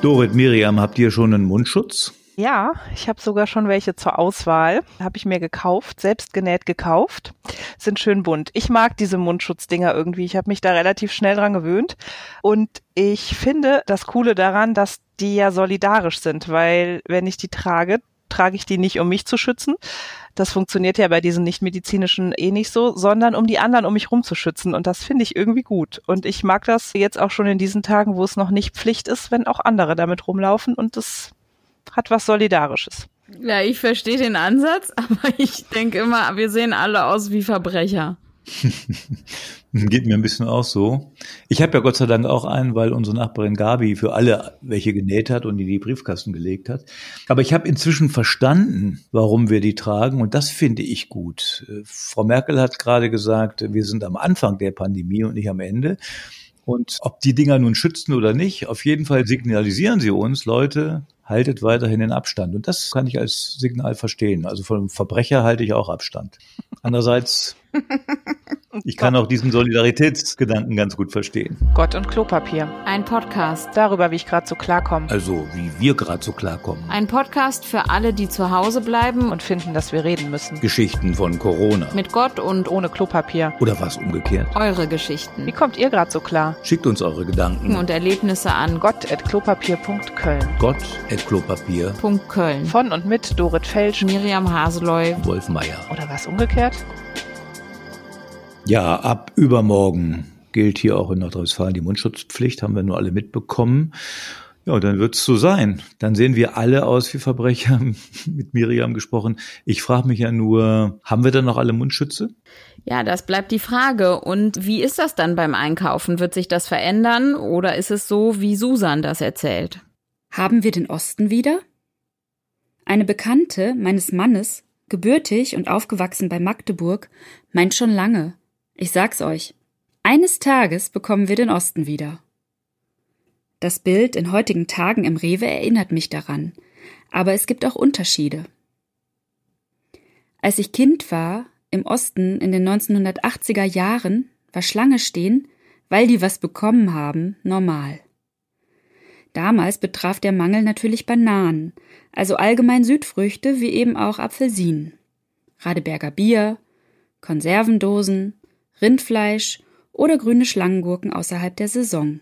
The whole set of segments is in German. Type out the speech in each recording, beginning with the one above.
Dorit, Miriam, habt ihr schon einen Mundschutz? Ja, ich habe sogar schon welche zur Auswahl. Habe ich mir gekauft, selbst genäht gekauft. Sind schön bunt. Ich mag diese Mundschutzdinger irgendwie. Ich habe mich da relativ schnell dran gewöhnt. Und ich finde das Coole daran, dass die ja solidarisch sind, weil wenn ich die trage, trage ich die nicht, um mich zu schützen. Das funktioniert ja bei diesen nichtmedizinischen eh nicht so, sondern um die anderen um mich rum zu schützen. Und das finde ich irgendwie gut. Und ich mag das jetzt auch schon in diesen Tagen, wo es noch nicht Pflicht ist, wenn auch andere damit rumlaufen. Und das hat was Solidarisches. Ja, ich verstehe den Ansatz, aber ich denke immer, wir sehen alle aus wie Verbrecher. Geht mir ein bisschen auch so. Ich habe ja Gott sei Dank auch einen, weil unsere Nachbarin Gabi für alle welche genäht hat und in die Briefkasten gelegt hat. Aber ich habe inzwischen verstanden, warum wir die tragen und das finde ich gut. Frau Merkel hat gerade gesagt, wir sind am Anfang der Pandemie und nicht am Ende. Und ob die Dinger nun schützen oder nicht, auf jeden Fall signalisieren sie uns, Leute, haltet weiterhin den Abstand. Und das kann ich als Signal verstehen. Also von Verbrecher halte ich auch Abstand. Andererseits ich kann auch diesen Solidaritätsgedanken ganz gut verstehen. Gott und Klopapier. Ein Podcast. Darüber, wie ich gerade so klarkomme. Also, wie wir gerade so klarkommen. Ein Podcast für alle, die zu Hause bleiben und finden, dass wir reden müssen. Geschichten von Corona. Mit Gott und ohne Klopapier. Oder was umgekehrt. Eure Geschichten. Wie kommt ihr gerade so klar? Schickt uns eure Gedanken und Erlebnisse an gott.klopapier.köln. Gott.klopapier.köln. Von und mit Dorit Felsch, Miriam Haseloy, Wolf Meier. Oder was umgekehrt? Ja, ab übermorgen gilt hier auch in Nordrhein-Westfalen die Mundschutzpflicht, haben wir nur alle mitbekommen. Ja, dann wird's so sein. Dann sehen wir alle aus wie Verbrecher, mit Miriam gesprochen. Ich frage mich ja nur, haben wir dann noch alle Mundschütze? Ja, das bleibt die Frage. Und wie ist das dann beim Einkaufen? Wird sich das verändern oder ist es so, wie Susan das erzählt? Haben wir den Osten wieder? Eine Bekannte meines Mannes, gebürtig und aufgewachsen bei Magdeburg, meint schon lange, ich sag's euch, eines Tages bekommen wir den Osten wieder. Das Bild in heutigen Tagen im Rewe erinnert mich daran, aber es gibt auch Unterschiede. Als ich Kind war, im Osten in den 1980er Jahren, war Schlange stehen, weil die was bekommen haben, normal. Damals betraf der Mangel natürlich Bananen, also allgemein Südfrüchte wie eben auch Apfelsinen, Radeberger Bier, Konservendosen, Rindfleisch oder grüne Schlangengurken außerhalb der Saison.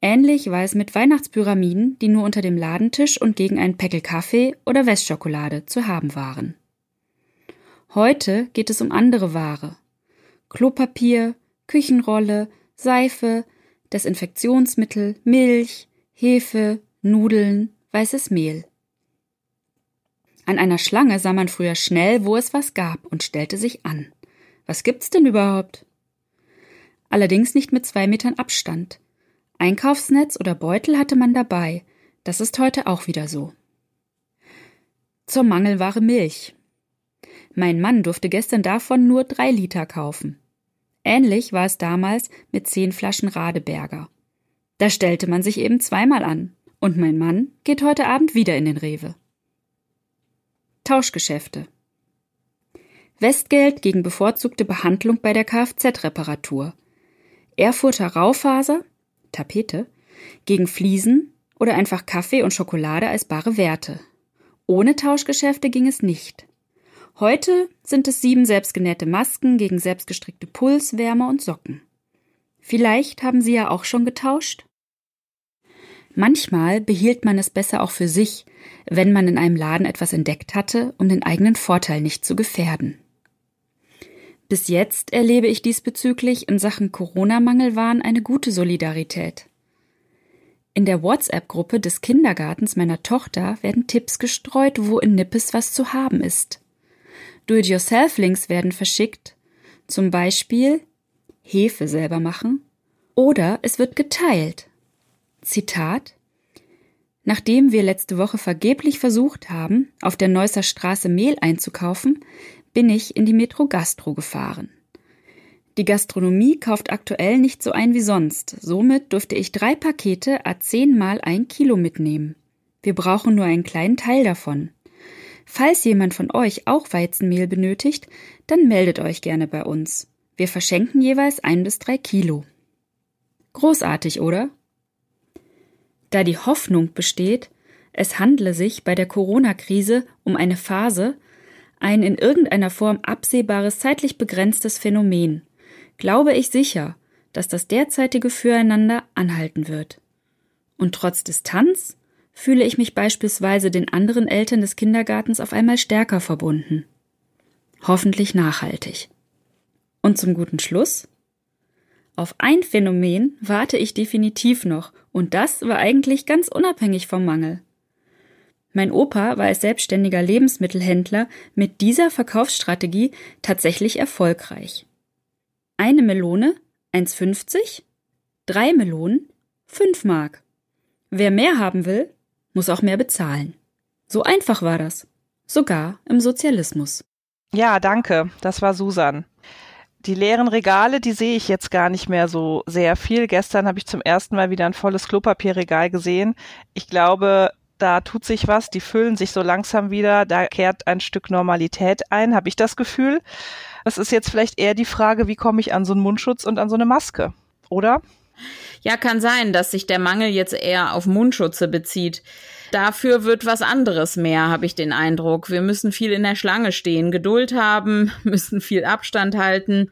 Ähnlich war es mit Weihnachtspyramiden, die nur unter dem Ladentisch und gegen einen Päckel Kaffee oder Westschokolade zu haben waren. Heute geht es um andere Ware. Klopapier, Küchenrolle, Seife, Desinfektionsmittel, Milch, Hefe, Nudeln, weißes Mehl. An einer Schlange sah man früher schnell, wo es was gab und stellte sich an. Was gibt's denn überhaupt? Allerdings nicht mit zwei Metern Abstand. Einkaufsnetz oder Beutel hatte man dabei. Das ist heute auch wieder so. Zur Mangelware Milch. Mein Mann durfte gestern davon nur drei Liter kaufen. Ähnlich war es damals mit zehn Flaschen Radeberger. Da stellte man sich eben zweimal an. Und mein Mann geht heute Abend wieder in den Rewe. Tauschgeschäfte. Westgeld gegen bevorzugte Behandlung bei der Kfz-Reparatur. Erfurter Raufaser, Tapete, gegen Fliesen oder einfach Kaffee und Schokolade als bare Werte. Ohne Tauschgeschäfte ging es nicht. Heute sind es sieben selbstgenähte Masken gegen selbstgestrickte Puls, Wärme und Socken. Vielleicht haben Sie ja auch schon getauscht? Manchmal behielt man es besser auch für sich, wenn man in einem Laden etwas entdeckt hatte, um den eigenen Vorteil nicht zu gefährden. Bis jetzt erlebe ich diesbezüglich in Sachen Corona-Mangelwahn eine gute Solidarität. In der WhatsApp-Gruppe des Kindergartens meiner Tochter werden Tipps gestreut, wo in Nippes was zu haben ist. Do-it-yourself-Links werden verschickt, zum Beispiel Hefe selber machen, oder es wird geteilt. Zitat Nachdem wir letzte Woche vergeblich versucht haben, auf der Neusser Straße Mehl einzukaufen, bin ich in die Metro Gastro gefahren. Die Gastronomie kauft aktuell nicht so ein wie sonst. Somit durfte ich drei Pakete a zehn mal ein Kilo mitnehmen. Wir brauchen nur einen kleinen Teil davon. Falls jemand von euch auch Weizenmehl benötigt, dann meldet euch gerne bei uns. Wir verschenken jeweils ein bis drei Kilo. Großartig, oder? da die Hoffnung besteht, es handle sich bei der Corona-Krise um eine Phase, ein in irgendeiner Form absehbares zeitlich begrenztes Phänomen, glaube ich sicher, dass das derzeitige Füreinander anhalten wird. Und trotz Distanz fühle ich mich beispielsweise den anderen Eltern des Kindergartens auf einmal stärker verbunden. Hoffentlich nachhaltig. Und zum guten Schluss? Auf ein Phänomen warte ich definitiv noch, und das war eigentlich ganz unabhängig vom Mangel. Mein Opa war als selbstständiger Lebensmittelhändler mit dieser Verkaufsstrategie tatsächlich erfolgreich. Eine Melone 1,50, drei Melonen 5 Mark. Wer mehr haben will, muss auch mehr bezahlen. So einfach war das. Sogar im Sozialismus. Ja, danke. Das war Susan. Die leeren Regale, die sehe ich jetzt gar nicht mehr so sehr viel. Gestern habe ich zum ersten Mal wieder ein volles Klopapierregal gesehen. Ich glaube, da tut sich was, die füllen sich so langsam wieder, da kehrt ein Stück Normalität ein, habe ich das Gefühl. Das ist jetzt vielleicht eher die Frage, wie komme ich an so einen Mundschutz und an so eine Maske, oder? Ja, kann sein, dass sich der Mangel jetzt eher auf Mundschutze bezieht. Dafür wird was anderes mehr, habe ich den Eindruck. Wir müssen viel in der Schlange stehen, Geduld haben, müssen viel Abstand halten.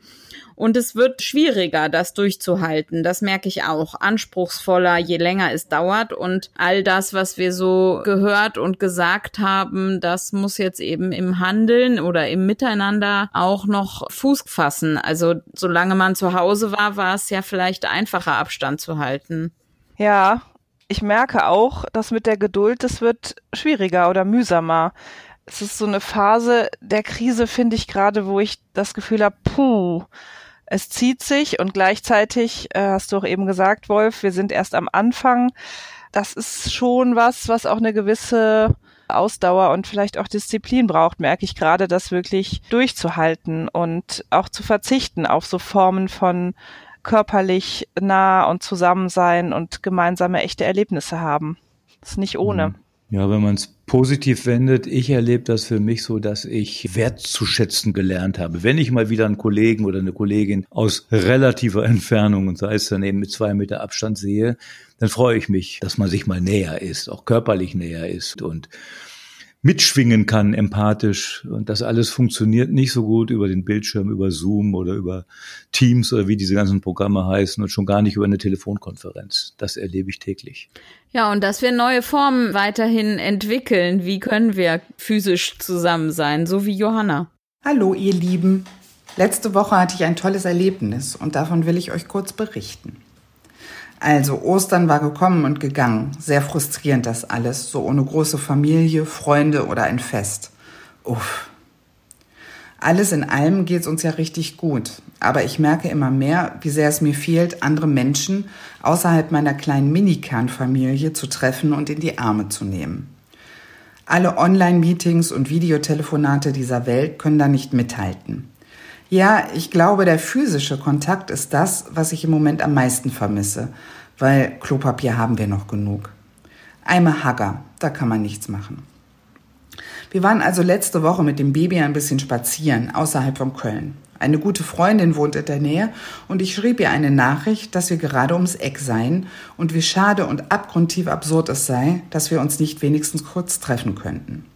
Und es wird schwieriger, das durchzuhalten. Das merke ich auch. Anspruchsvoller, je länger es dauert. Und all das, was wir so gehört und gesagt haben, das muss jetzt eben im Handeln oder im Miteinander auch noch Fuß fassen. Also solange man zu Hause war, war es ja vielleicht einfacher, Abstand zu halten. Ja, ich merke auch, dass mit der Geduld, das wird schwieriger oder mühsamer. Es ist so eine Phase der Krise, finde ich gerade, wo ich das Gefühl habe, puh, es zieht sich und gleichzeitig, äh, hast du auch eben gesagt, Wolf, wir sind erst am Anfang. Das ist schon was, was auch eine gewisse Ausdauer und vielleicht auch Disziplin braucht, merke ich gerade, das wirklich durchzuhalten und auch zu verzichten auf so Formen von körperlich nah und zusammen sein und gemeinsame echte Erlebnisse haben. Das ist nicht ohne. Mhm. Ja, wenn man es positiv wendet, ich erlebe das für mich so, dass ich wertzuschätzen gelernt habe. Wenn ich mal wieder einen Kollegen oder eine Kollegin aus relativer Entfernung und sei es dann eben mit zwei Meter Abstand sehe, dann freue ich mich, dass man sich mal näher ist, auch körperlich näher ist und mitschwingen kann, empathisch. Und das alles funktioniert nicht so gut über den Bildschirm, über Zoom oder über Teams oder wie diese ganzen Programme heißen und schon gar nicht über eine Telefonkonferenz. Das erlebe ich täglich. Ja, und dass wir neue Formen weiterhin entwickeln. Wie können wir physisch zusammen sein, so wie Johanna? Hallo, ihr Lieben. Letzte Woche hatte ich ein tolles Erlebnis und davon will ich euch kurz berichten. Also Ostern war gekommen und gegangen. Sehr frustrierend das alles, so ohne große Familie, Freunde oder ein Fest. Uff. Alles in allem geht's uns ja richtig gut. Aber ich merke immer mehr, wie sehr es mir fehlt, andere Menschen außerhalb meiner kleinen Mini-Kernfamilie zu treffen und in die Arme zu nehmen. Alle Online-Meetings und Videotelefonate dieser Welt können da nicht mithalten. Ja, ich glaube, der physische Kontakt ist das, was ich im Moment am meisten vermisse, weil Klopapier haben wir noch genug. Eimer Hagger, da kann man nichts machen. Wir waren also letzte Woche mit dem Baby ein bisschen spazieren, außerhalb von Köln. Eine gute Freundin wohnt in der Nähe und ich schrieb ihr eine Nachricht, dass wir gerade ums Eck seien und wie schade und abgrundtief absurd es sei, dass wir uns nicht wenigstens kurz treffen könnten.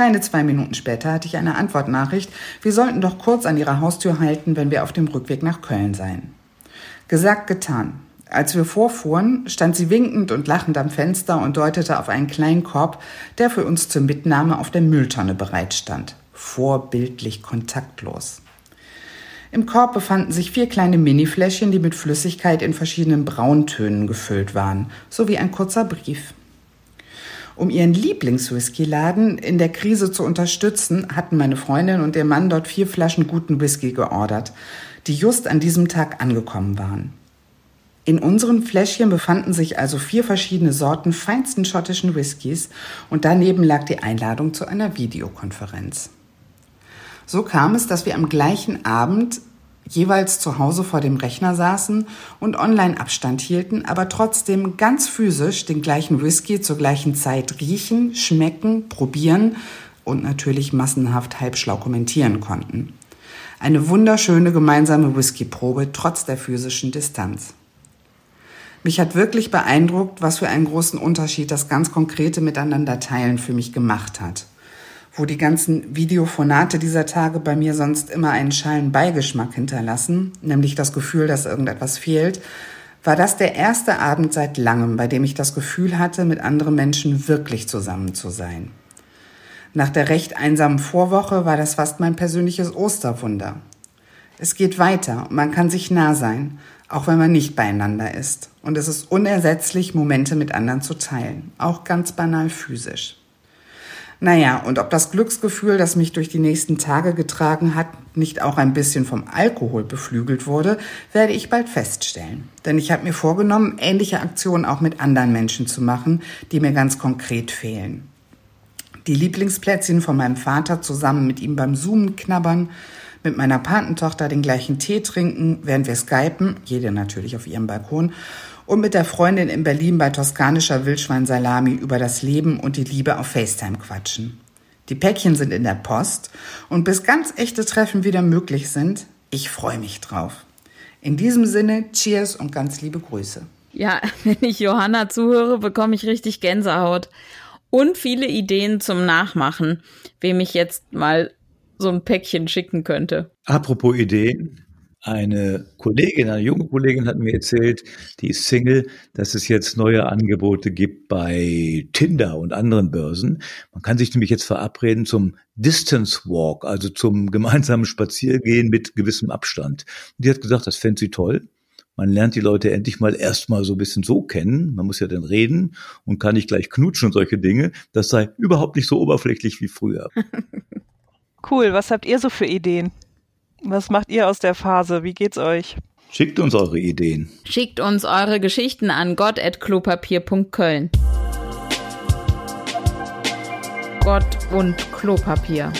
Keine zwei Minuten später hatte ich eine Antwortnachricht, wir sollten doch kurz an ihrer Haustür halten, wenn wir auf dem Rückweg nach Köln seien. Gesagt, getan. Als wir vorfuhren, stand sie winkend und lachend am Fenster und deutete auf einen kleinen Korb, der für uns zur Mitnahme auf der Mülltonne bereitstand. Vorbildlich kontaktlos. Im Korb befanden sich vier kleine Minifläschchen, die mit Flüssigkeit in verschiedenen Brauntönen gefüllt waren, sowie ein kurzer Brief. Um ihren Lieblingswhisky-Laden in der Krise zu unterstützen, hatten meine Freundin und ihr Mann dort vier Flaschen guten Whisky geordert, die just an diesem Tag angekommen waren. In unseren Fläschchen befanden sich also vier verschiedene Sorten feinsten schottischen Whiskys und daneben lag die Einladung zu einer Videokonferenz. So kam es, dass wir am gleichen Abend jeweils zu Hause vor dem Rechner saßen und online Abstand hielten, aber trotzdem ganz physisch den gleichen Whisky zur gleichen Zeit riechen, schmecken, probieren und natürlich massenhaft halbschlau kommentieren konnten. Eine wunderschöne gemeinsame Whiskyprobe trotz der physischen Distanz. Mich hat wirklich beeindruckt, was für einen großen Unterschied das ganz konkrete Miteinander teilen für mich gemacht hat. Wo die ganzen Videophonate dieser Tage bei mir sonst immer einen schalen Beigeschmack hinterlassen, nämlich das Gefühl, dass irgendetwas fehlt, war das der erste Abend seit langem, bei dem ich das Gefühl hatte, mit anderen Menschen wirklich zusammen zu sein. Nach der recht einsamen Vorwoche war das fast mein persönliches Osterwunder. Es geht weiter und man kann sich nah sein, auch wenn man nicht beieinander ist. Und es ist unersetzlich, Momente mit anderen zu teilen, auch ganz banal physisch. Naja, und ob das Glücksgefühl, das mich durch die nächsten Tage getragen hat, nicht auch ein bisschen vom Alkohol beflügelt wurde, werde ich bald feststellen. Denn ich habe mir vorgenommen, ähnliche Aktionen auch mit anderen Menschen zu machen, die mir ganz konkret fehlen. Die Lieblingsplätzchen von meinem Vater zusammen mit ihm beim Zoomen knabbern, mit meiner Patentochter den gleichen Tee trinken, während wir skypen, jede natürlich auf ihrem Balkon, und mit der Freundin in Berlin bei toskanischer Wildschweinsalami über das Leben und die Liebe auf FaceTime quatschen. Die Päckchen sind in der Post und bis ganz echte Treffen wieder möglich sind, ich freue mich drauf. In diesem Sinne, Cheers und ganz liebe Grüße. Ja, wenn ich Johanna zuhöre, bekomme ich richtig Gänsehaut. Und viele Ideen zum Nachmachen, wem ich jetzt mal so ein Päckchen schicken könnte. Apropos Ideen. Eine Kollegin, eine junge Kollegin hat mir erzählt, die ist Single, dass es jetzt neue Angebote gibt bei Tinder und anderen Börsen. Man kann sich nämlich jetzt verabreden zum Distance Walk, also zum gemeinsamen Spaziergehen mit gewissem Abstand. Und die hat gesagt, das fände sie toll. Man lernt die Leute endlich mal erstmal so ein bisschen so kennen. Man muss ja dann reden und kann nicht gleich knutschen und solche Dinge. Das sei überhaupt nicht so oberflächlich wie früher. Cool, was habt ihr so für Ideen? Was macht ihr aus der Phase? Wie geht's euch? Schickt uns eure Ideen. Schickt uns eure Geschichten an gott.klopapier.köln. Gott und Klopapier.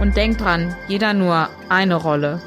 Und denkt dran, jeder nur eine Rolle.